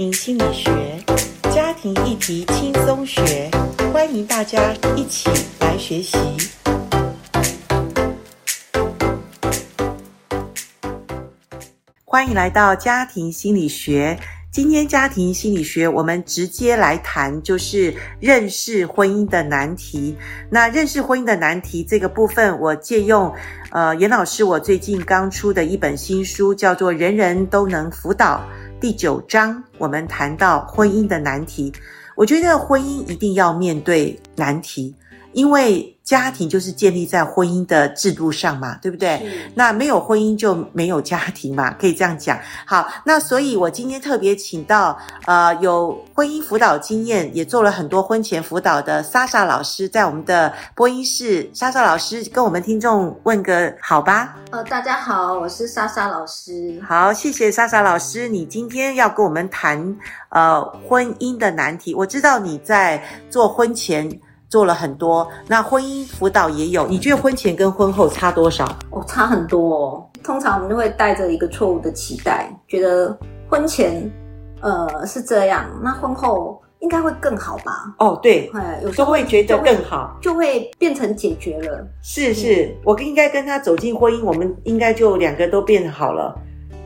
庭心理学，家庭议题轻松学，欢迎大家一起来学习。欢迎来到家庭心理学。今天家庭心理学，我们直接来谈，就是认识婚姻的难题。那认识婚姻的难题这个部分，我借用呃严老师我最近刚出的一本新书，叫做《人人都能辅导》第九章，我们谈到婚姻的难题。我觉得婚姻一定要面对难题，因为家庭就是建立在婚姻的制度上嘛，对不对？那没有婚姻就没有家庭嘛，可以这样讲。好，那所以我今天特别请到呃有婚姻辅导经验，也做了很多婚前辅导的莎莎老师，在我们的播音室。莎莎老师跟我们听众问个好吧？呃，大家好，我是莎莎老师。好，谢谢莎莎老师，你今天要跟我们谈呃婚姻的难题。我知道你在做婚前。做了很多，那婚姻辅导也有。你觉得婚前跟婚后差多少？哦，差很多哦。通常我们都会带着一个错误的期待，觉得婚前呃是这样，那婚后应该会更好吧？哦，对，有时候会觉得更好，就会变成解决了。是是，嗯，我应该跟他走进婚姻，我们应该就两个都变好了。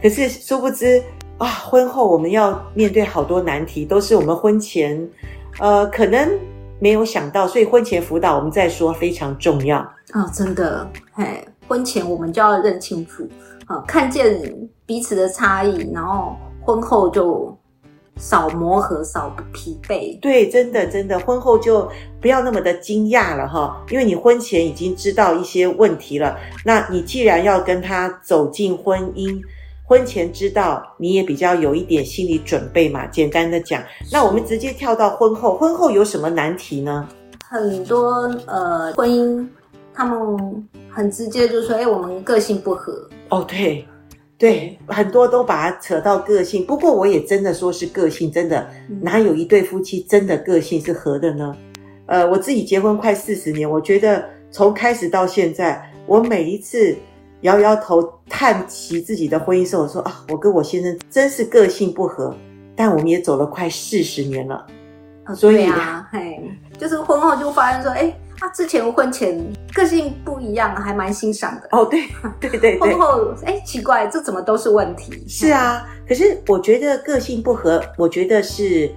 可是殊不知啊，婚后我们要面对好多难题，都是我们婚前呃可能。没有想到，所以婚前辅导我们再说非常重要啊、哦！真的，嘿，婚前我们就要认清楚，啊，看见彼此的差异，然后婚后就少磨合，少疲惫。对，真的，真的，婚后就不要那么的惊讶了哈，因为你婚前已经知道一些问题了，那你既然要跟他走进婚姻。婚前知道，你也比较有一点心理准备嘛。简单的讲，那我们直接跳到婚后，婚后有什么难题呢？很多呃，婚姻他们很直接就说：“哎，我们个性不合。”哦，对，对，很多都把它扯到个性。不过我也真的说是个性，真的哪有一对夫妻真的个性是合的呢？呃，我自己结婚快四十年，我觉得从开始到现在，我每一次。摇摇头，叹息自己的婚姻时候，我说啊，我跟我先生真是个性不合，但我们也走了快四十年了，哦、所以啊，嘿，就是婚后就发现说，哎，他之前婚前个性不一样，还蛮欣赏的。哦，对，对对对。婚后，哎，奇怪，这怎么都是问题？是啊，可是我觉得个性不合，我觉得是。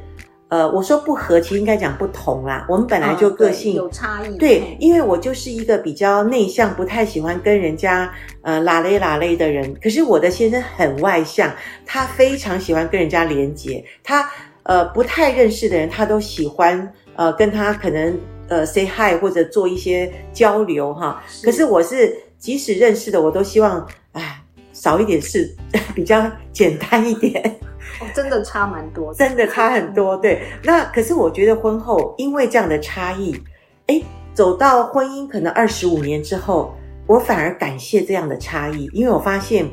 呃，我说不合，其实应该讲不同啦。我们本来就个性、哦、有差异，对，因为我就是一个比较内向，不太喜欢跟人家呃拉嘞拉嘞的人。可是我的先生很外向，他非常喜欢跟人家连接。他呃不太认识的人，他都喜欢呃跟他可能呃 say hi 或者做一些交流哈。可是我是即使认识的，我都希望哎少一点事，比较简单一点。哦，真的差蛮多，真的差很多。对，那可是我觉得婚后因为这样的差异，哎，走到婚姻可能二十五年之后，我反而感谢这样的差异，因为我发现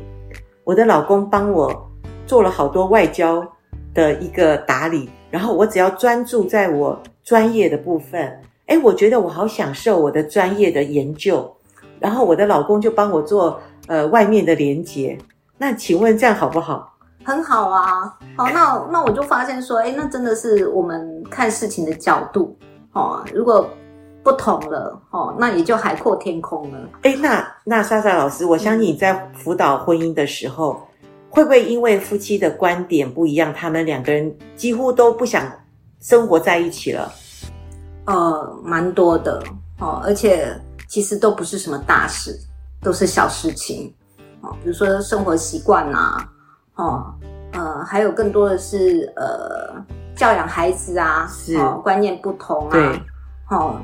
我的老公帮我做了好多外交的一个打理，然后我只要专注在我专业的部分，哎，我觉得我好享受我的专业的研究，然后我的老公就帮我做呃外面的连接。那请问这样好不好？很好啊，好，那那我就发现说，诶，那真的是我们看事情的角度哦，如果不同了哦，那也就海阔天空了。诶，那那莎莎老师，我相信你在辅导婚姻的时候，嗯、会不会因为夫妻的观点不一样，他们两个人几乎都不想生活在一起了？呃，蛮多的哦，而且其实都不是什么大事，都是小事情哦，比如说生活习惯啊。哦，呃，还有更多的是呃，教养孩子啊，是、哦、观念不同啊，对，哦，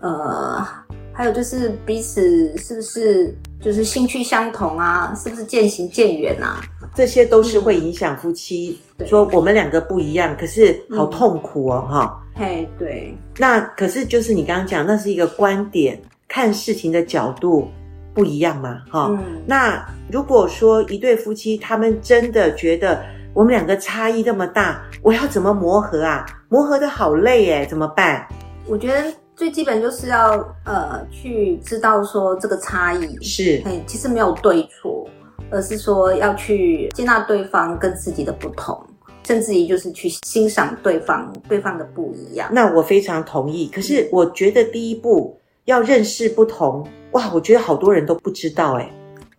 呃，还有就是彼此是不是就是兴趣相同啊，是不是渐行渐远啊？这些都是会影响夫妻。嗯、说我们两个不一样，可是好痛苦哦，哈、嗯。嘿，对。那可是就是你刚刚讲，那是一个观点，看事情的角度。不一样嘛，哈、哦。嗯、那如果说一对夫妻，他们真的觉得我们两个差异那么大，我要怎么磨合啊？磨合的好累耶，怎么办？我觉得最基本就是要呃去知道说这个差异是，其实没有对错，而是说要去接纳对方跟自己的不同。甚至于就是去欣赏对方对方的不一样。那我非常同意。可是我觉得第一步要认识不同，哇，我觉得好多人都不知道哎。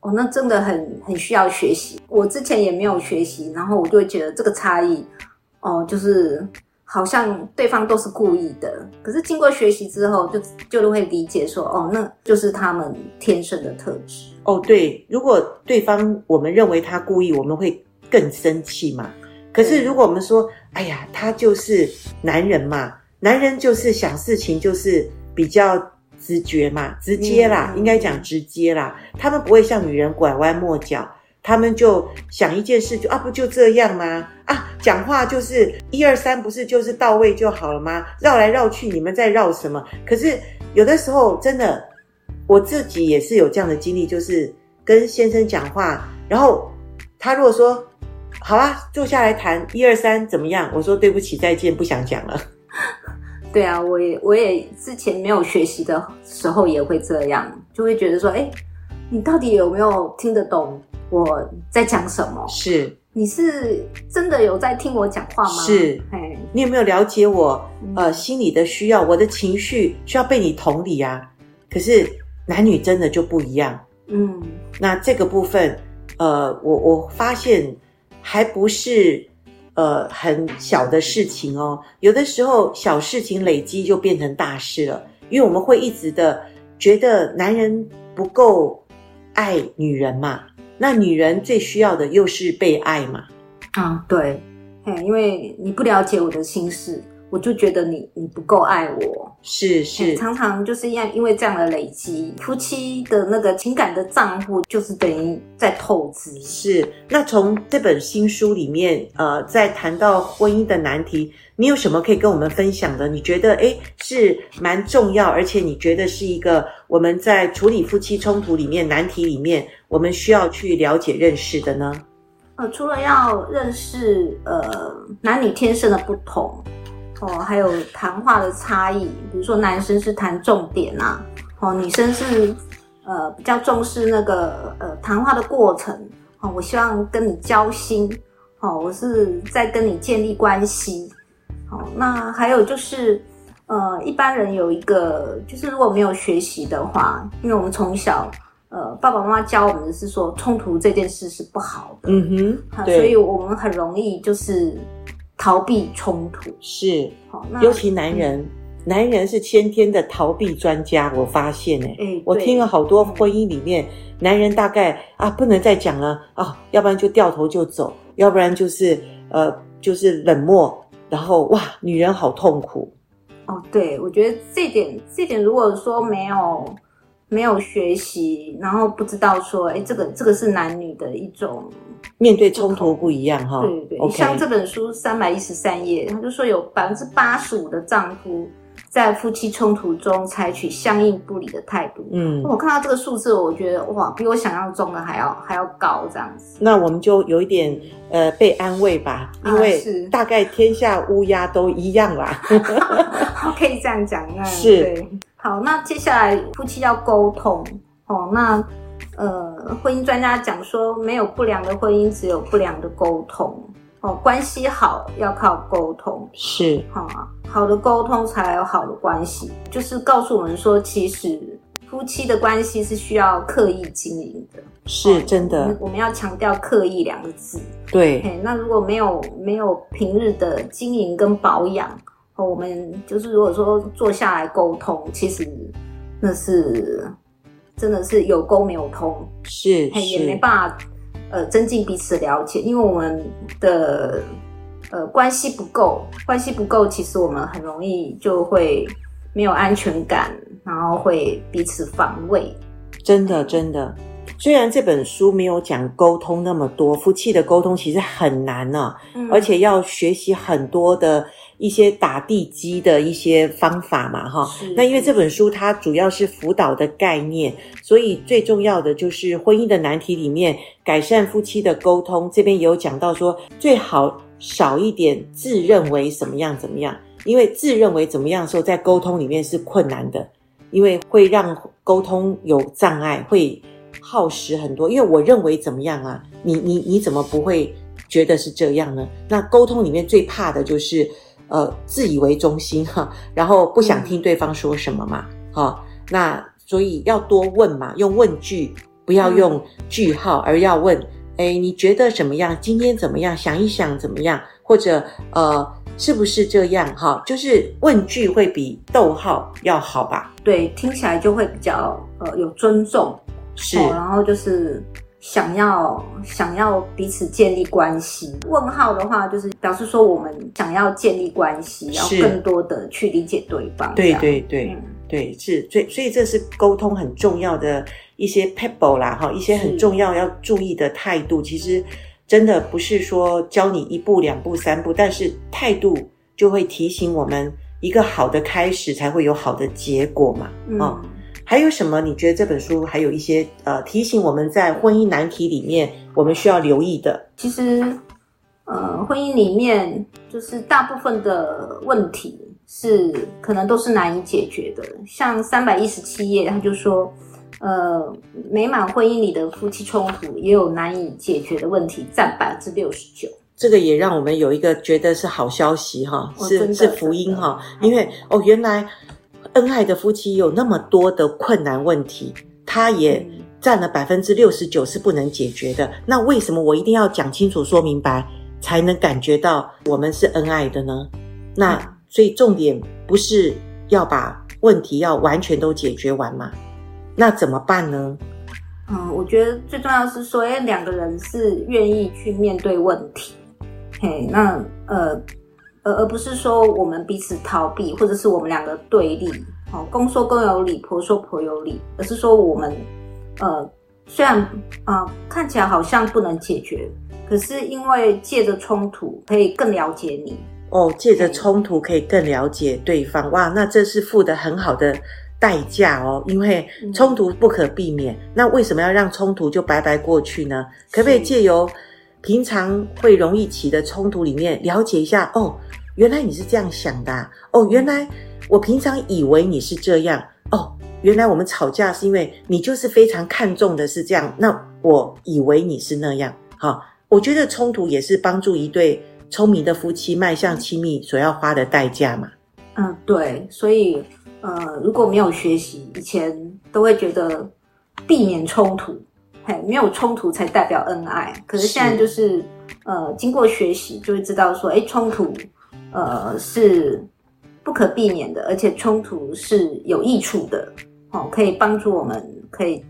哦，那真的很很需要学习。我之前也没有学习，然后我就会觉得这个差异，哦，就是。好像对方都是故意的，可是经过学习之后就，就就会理解说，哦，那就是他们天生的特质。哦，对，如果对方我们认为他故意，我们会更生气嘛。可是如果我们说，哎呀，他就是男人嘛，男人就是想事情就是比较直觉嘛，直接啦，嗯，应该讲直接啦，他们不会像女人拐弯抹角。他们就想一件事就，就啊，不就这样吗？啊，讲话就是一二三，不是就是到位就好了吗？绕来绕去，你们在绕什么？可是有的时候真的，我自己也是有这样的经历，就是跟先生讲话，然后他如果说好啊，坐下来谈一二三怎么样？我说对不起，再见，不想讲了。对啊，我也我也之前没有学习的时候也会这样，就会觉得说，哎，你到底有没有听得懂？我在讲什么？是，你是真的有在听我讲话吗？是，你有没有了解我？呃，心里的需要，我的情绪需要被你同理啊。可是男女真的就不一样。嗯，那这个部分，呃，我我发现还不是呃很小的事情哦。有的时候小事情累积就变成大事了，因为我们会一直的觉得男人不够爱女人嘛。那女人最需要的又是被爱嘛？啊，对，嘿，因为你不了解我的心事，我就觉得你你不够爱我。是是，常常就是因因为这样的累积，夫妻的那个情感的账户就是等于在透支。是，那从这本新书里面，呃，在谈到婚姻的难题。你有什么可以跟我们分享的？你觉得诶是蛮重要，而且你觉得是一个我们在处理夫妻冲突里面难题里面，我们需要去了解认识的呢？呃，除了要认识呃男女天生的不同哦，还有谈话的差异，比如说男生是谈重点啊，哦，女生是呃比较重视那个呃谈话的过程哦，我希望跟你交心哦，我是在跟你建立关系。好，那还有就是，呃，一般人有一个，就是如果没有学习的话，因为我们从小，呃，爸爸妈妈教我们的是说，冲突这件事是不好的，嗯哼，对，所以我们很容易就是逃避冲突，是，好，那尤其男人，嗯，男人是先天的逃避专家，我发现，哎，欸，我听了好多婚姻里面，男人大概啊，不能再讲了啊，要不然就掉头就走，要不然就是呃，就是冷漠。然后哇，女人好痛苦哦。对，我觉得这点，这点如果说没有没有学习，然后不知道说，哎，这个这个是男女的一种面对冲突不一样哈。对对对.像这本书三百一十三页，他就说有百分之八十五的丈夫。在夫妻冲突中采取相应不理的态度。嗯，我看到这个数字，我觉得哇，比我想象中的还要还要高这样子。那我们就有一点呃被安慰吧，因为大概天下乌鸦都一样啦。可以这样讲，那是对。好，那接下来夫妻要沟通哦。那呃，婚姻专家讲说，没有不良的婚姻，只有不良的沟通。哦，关系好要靠沟通，是好啊，好的沟通才有好的关系。就是告诉我们说，其实夫妻的关系是需要刻意经营的，是真的。我，我们要强调“刻意”两个字。对，那如果没有没有平日的经营跟保养，哦，我们就是如果说坐下来沟通，其实那是真的是有沟没有通，是，是也没办法。呃，增进彼此的了解，因为我们的呃关系不够，关系不够，其实我们很容易就会没有安全感，然后会彼此防卫。真的，真的。虽然这本书没有讲沟通那么多，夫妻的沟通其实很难呢、啊嗯，而且要学习很多的。一些打地基的一些方法嘛，哈。那因为这本书它主要是辅导的概念，所以最重要的就是婚姻的难题里面改善夫妻的沟通。这边也有讲到说，最好少一点自认为怎么样怎么样，因为自认为怎么样的时候，在沟通里面是困难的，因为会让沟通有障碍，会耗时很多。因为我认为怎么样啊？你你你怎么不会？觉得是这样呢？那沟通里面最怕的就是呃自以为中心哈，然后不想听对方说什么嘛，哈、嗯，那所以要多问嘛，用问句，不要用句号，而要问，哎，你觉得怎么样？今天怎么样？想一想怎么样？或者呃。是不是这样哈？就是问句会比逗号要好吧？对，听起来就会比较呃有尊重，是、哦。然后就是想要想要彼此建立关系。问号的话，就是表示说我们想要建立关系，要更多的去理解对方。对对对、嗯、对，是。所以所以这是沟通很重要的一些 pebble 啦哈，一些很重要要注意的态度。其实。真的不是说教你一步两步三步，但是态度就会提醒我们，一个好的开始才会有好的结果嘛。嗯、哦，还有什么？你觉得这本书还有一些呃提醒我们在婚姻难题里面我们需要留意的？其实，呃，婚姻里面就是大部分的问题是可能都是难以解决的，像三百一十七页，他就说。呃，美满婚姻里的夫妻冲突也有难以解决的问题，占百分之六十九。这个也让我们有一个觉得是好消息哈，是是福音哈，因为哦，原来恩爱的夫妻有那么多的困难问题，他也占了百分之六十九是不能解决的。那为什么我一定要讲清楚、说明白，才能感觉到我们是恩爱的呢？那所以重点不是要把问题要完全都解决完吗？那怎么办呢？嗯，我觉得最重要的是说，哎，两个人是愿意去面对问题，嘿，那呃，而而不是说我们彼此逃避，或者是我们两个对立，哦，公说公有理，婆说婆有理，而是说我们呃，虽然啊、呃、看起来好像不能解决，可是因为借着冲突可以更了解你，哦，借着冲突可以更了解对方，哇，那这是付的很好的。代价哦，因为冲突不可避免，嗯，那为什么要让冲突就白白过去呢？可不可以借由平常会容易起的冲突里面了解一下？哦，原来你是这样想的啊，哦，原来我平常以为你是这样，哦，原来我们吵架是因为你就是非常看重的是这样，那我以为你是那样。好，我觉得冲突也是帮助一对聪明的夫妻迈向亲密所要花的代价嘛。嗯，对，所以。呃，如果没有学习，以前都会觉得避免冲突，嘿，没有冲突才代表恩爱。可是现在就是，是呃，经过学习就会知道说，哎，冲突，呃，是不可避免的，而且冲突是有益处的，哦，可以帮助我们，可以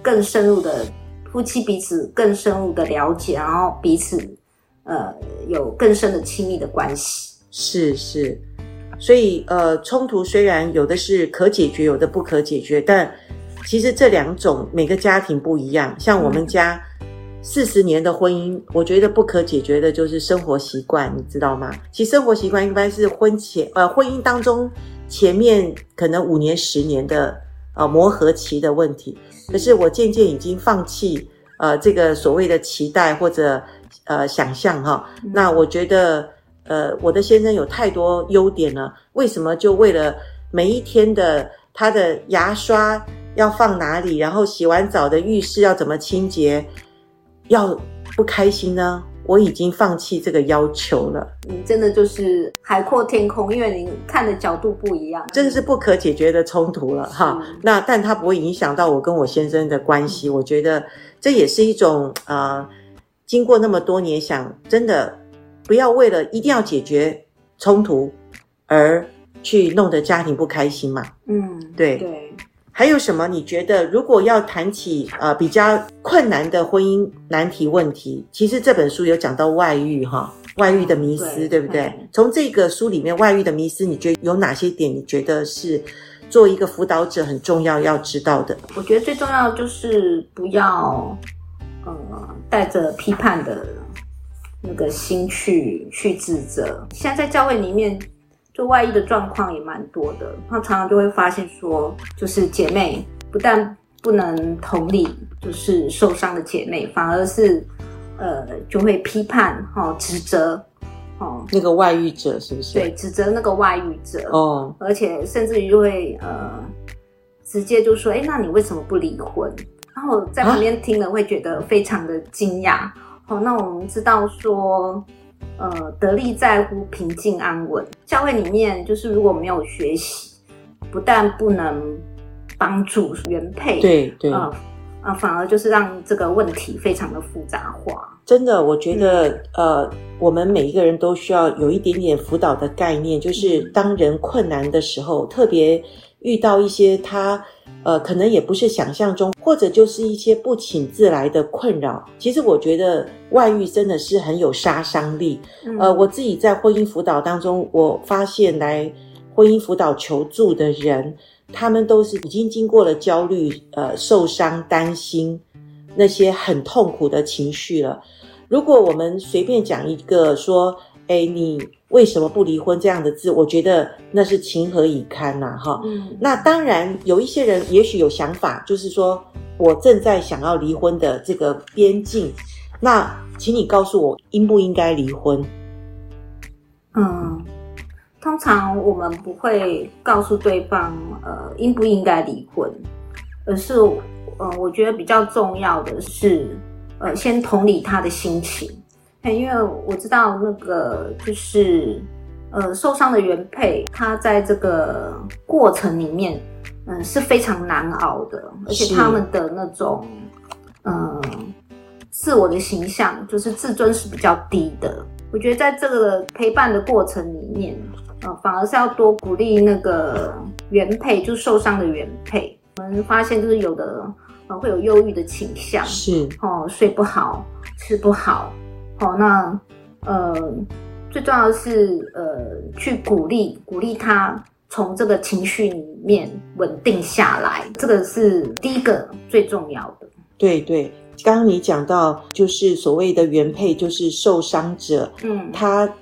更深入的夫妻彼此更深入的了解，然后彼此呃有更深的亲密的关系。是是。所以，呃，冲突虽然有的是可解决，有的不可解决，但其实这两种每个家庭不一样。像我们家四十年的婚姻，我觉得不可解决的就是生活习惯，你知道吗？其实生活习惯应该是婚前，呃，婚姻当中前面可能五年、十年的呃磨合期的问题。可是我渐渐已经放弃呃这个所谓的期待或者呃想象哈。那我觉得。呃，我的先生有太多优点了，为什么就为了每一天的他的牙刷要放哪里，然后洗完澡的浴室要怎么清洁，要不开心呢？我已经放弃这个要求了。你真的就是海阔天空，因为您看的角度不一样，这个是不可解决的冲突了哈。那但它不会影响到我跟我先生的关系，嗯、我觉得这也是一种呃，经过那么多年想真的。不要为了一定要解决冲突而去弄得家庭不开心嘛。嗯，对对。还有什么？你觉得如果要谈起呃比较困难的婚姻难题问题，其实这本书有讲到外遇哈，外遇的迷思，嗯、对，对不对？嗯、从这个书里面，外遇的迷思，你觉得有哪些点？你觉得是做一个辅导者很重要要知道的？我觉得最重要就是不要呃带着批判的。那个心去去指责，现在在教会里面，就外遇的状况也蛮多的。他常常就会发现说，就是姐妹不但不能同理，就是受伤的姐妹，反而是呃就会批判哈、哦、指责哦那个外遇者是不是？对，指责那个外遇者哦，而且甚至于就会呃直接就说，哎，那你为什么不离婚？然后在旁边听了会觉得非常的惊讶。哦，那我们知道说，呃，得力在乎平静安稳。教会里面就是如果没有学习，不但不能帮助原配，对对，啊、呃呃，反而就是让这个问题非常的复杂化。真的，我觉得，嗯、呃，我们每一个人都需要有一点点辅导的概念，就是当人困难的时候，特别遇到一些他。呃，可能也不是想象中，或者就是一些不请自来的困扰。其实我觉得外遇真的是很有杀伤力。嗯、呃，我自己在婚姻辅导当中，我发现来婚姻辅导求助的人，他们都是已经经过了焦虑、呃受伤、担心那些很痛苦的情绪了。如果我们随便讲一个说，哎，你。为什么不离婚这样的字，我觉得那是情何以堪呐，哈。嗯，那当然有一些人也许有想法，就是说我正在想要离婚的这个边境，那请你告诉我应不应该离婚？嗯，通常我们不会告诉对方呃应不应该离婚，而是呃我觉得比较重要的是呃先同理他的心情。因为我知道那个就是，呃，受伤的原配，他在这个过程里面，嗯，是非常难熬的，而且他们的那种，嗯，自我的形象就是自尊是比较低的。我觉得在这个陪伴的过程里面，呃，反而是要多鼓励那个原配，就受伤的原配。我们发现就是有的，呃，会有忧郁的倾向，是哦，睡不好，吃不好。好，那呃，最重要的是呃，去鼓励鼓励他从这个情绪里面稳定下来，这个是第一个最重要的。对对，刚刚你讲到就是所谓的原配，就是受伤者，嗯，他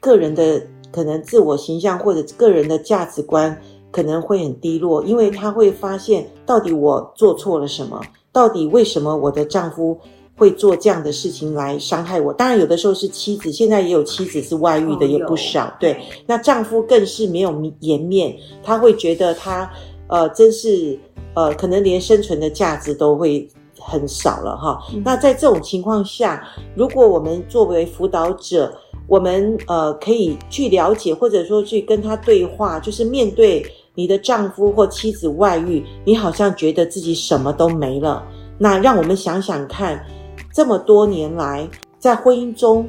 个人的可能自我形象或者个人的价值观可能会很低落，因为他会发现到底我做错了什么，到底为什么我的丈夫。会做这样的事情来伤害我，当然有的时候是妻子，现在也有妻子是外遇的，也不少。哦、对，那丈夫更是没有颜面，他会觉得他呃，真是呃，可能连生存的价值都会很少了哈。嗯、那在这种情况下，如果我们作为辅导者，我们呃可以去了解，或者说去跟他对话，就是面对你的丈夫或妻子外遇，你好像觉得自己什么都没了，那让我们想想看。这么多年来，在婚姻中，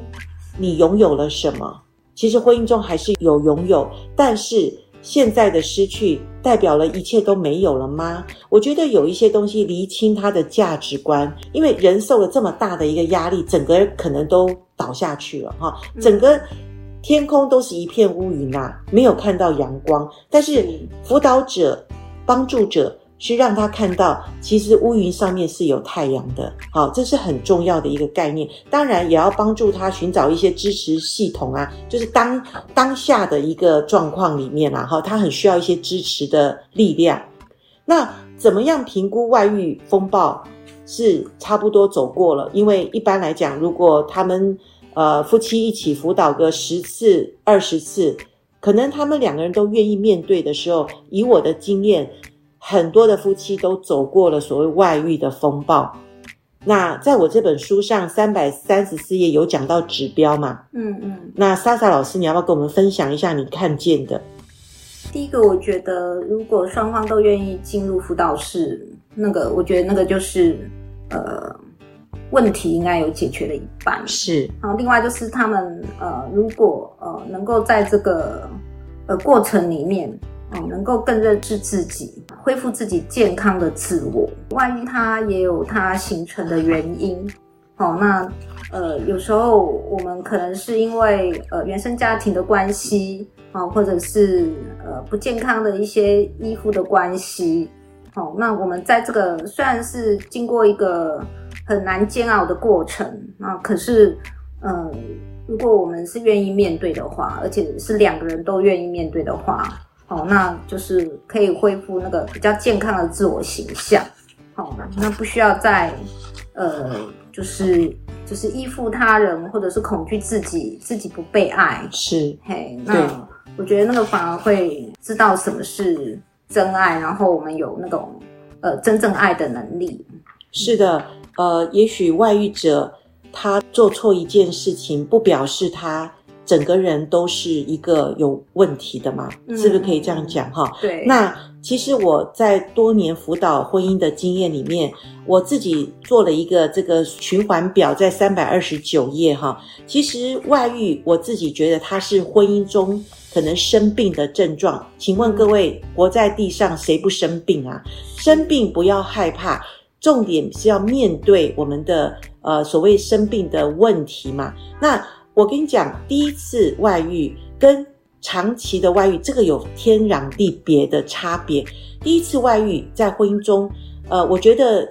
你拥有了什么？其实婚姻中还是有拥有，但是现在的失去代表了一切都没有了吗？我觉得有一些东西厘清他的价值观，因为人受了这么大的一个压力，整个人可能都倒下去了哈，整个天空都是一片乌云呐、啊，没有看到阳光。但是辅导者、帮助者。是让他看到，其实乌云上面是有太阳的，好，这是很重要的一个概念。当然，也要帮助他寻找一些支持系统啊，就是当当下的一个状况里面啦，哈，他很需要一些支持的力量。那怎么样评估外遇风暴是差不多走过了？因为一般来讲，如果他们呃夫妻一起辅导个十次、二十次，可能他们两个人都愿意面对的时候，以我的经验。很多的夫妻都走过了所谓外遇的风暴。那在我这本书上三百三十四页有讲到指标嘛？嗯嗯。那莎莎老师，你要不要跟我们分享一下你看见的？第一个，我觉得如果双方都愿意进入辅导室，那个我觉得那个就是呃问题应该有解决了一半。是。然后另外就是他们呃如果呃能够在这个呃过程里面。能够更认识自己，恢复自己健康的自我。万一它也有它形成的原因，哦，那呃，有时候我们可能是因为呃原生家庭的关系，哦，或者是呃不健康的一些依附的关系，哦，那我们在这个虽然是经过一个很难煎熬的过程，啊，可是，嗯、呃，如果我们是愿意面对的话，而且是两个人都愿意面对的话。哦，那就是可以恢复那个比较健康的自我形象。好，那不需要再呃，就是就是依附他人，或者是恐惧自己自己不被爱。是，嘿，那我觉得那个反而会知道什么是真爱，然后我们有那种呃真正爱的能力。是的，呃，也许外遇者他做错一件事情，不表示他整个人都是一个有问题的嘛？嗯、是不是可以这样讲哈？对。那其实我在多年辅导婚姻的经验里面，我自己做了一个这个循环表，在三百二十九页哈。其实外遇，我自己觉得它是婚姻中可能生病的症状。请问各位，活在地上谁不生病啊？生病不要害怕。重点是要面对我们的呃所谓生病的问题嘛。那我跟你讲，第一次外遇跟长期的外遇，这个有天壤地别的差别。第一次外遇在婚姻中，呃，我觉得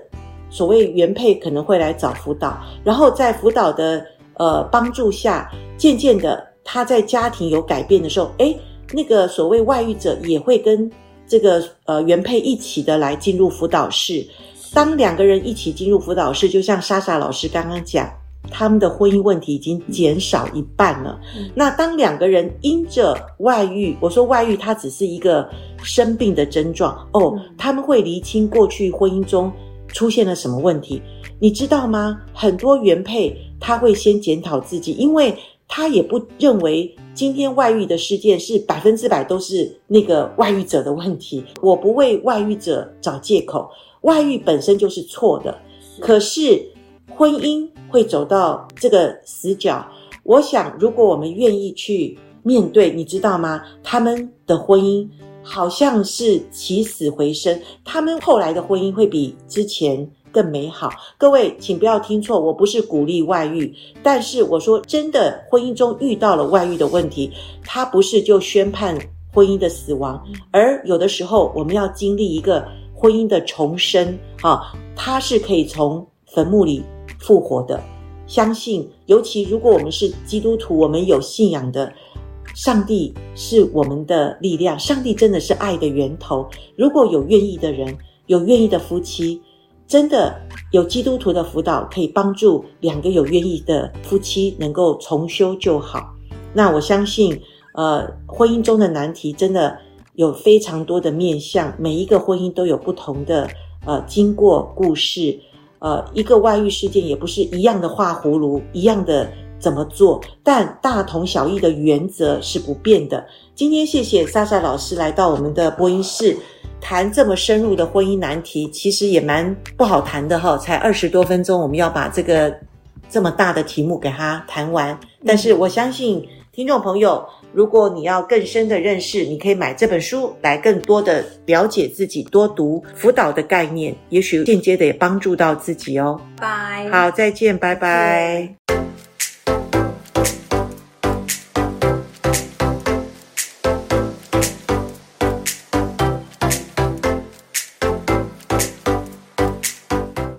所谓原配可能会来找辅导，然后在辅导的呃帮助下，渐渐的他在家庭有改变的时候，诶，那个所谓外遇者也会跟这个呃原配一起的来进入辅导室。当两个人一起进入辅导室，就像莎莎老师刚刚讲，他们的婚姻问题已经减少一半了。那当两个人因着外遇，我说外遇，它只是一个生病的症状哦，他们会厘清过去婚姻中出现了什么问题，你知道吗？很多原配他会先检讨自己，因为他也不认为今天外遇的事件是百分之百都是那个外遇者的问题。我不为外遇者找借口。外遇本身就是错的，可是婚姻会走到这个死角。我想，如果我们愿意去面对，你知道吗？他们的婚姻好像是起死回生，他们后来的婚姻会比之前更美好。各位，请不要听错，我不是鼓励外遇，但是我说真的，婚姻中遇到了外遇的问题，他不是就宣判婚姻的死亡，而有的时候我们要经历一个。婚姻的重生，啊，它是可以从坟墓里复活的。相信，尤其如果我们是基督徒，我们有信仰的，上帝是我们的力量。上帝真的是爱的源头。如果有愿意的人，有愿意的夫妻，真的有基督徒的辅导，可以帮助两个有愿意的夫妻能够重修旧好。那我相信，呃，婚姻中的难题真的。有非常多的面向，每一个婚姻都有不同的呃经过故事，呃，一个外遇事件也不是一样的画葫芦，一样的怎么做，但大同小异的原则是不变的。今天谢谢莎莎老师来到我们的播音室，谈这么深入的婚姻难题，其实也蛮不好谈的哈，才二十多分钟，我们要把这个这么大的题目给他谈完，但是我相信听众朋友。如果你要更深的认识，你可以买这本书来更多的了解自己，多读辅导的概念，也许间接的也帮助到自己哦。拜，好，再见，拜拜。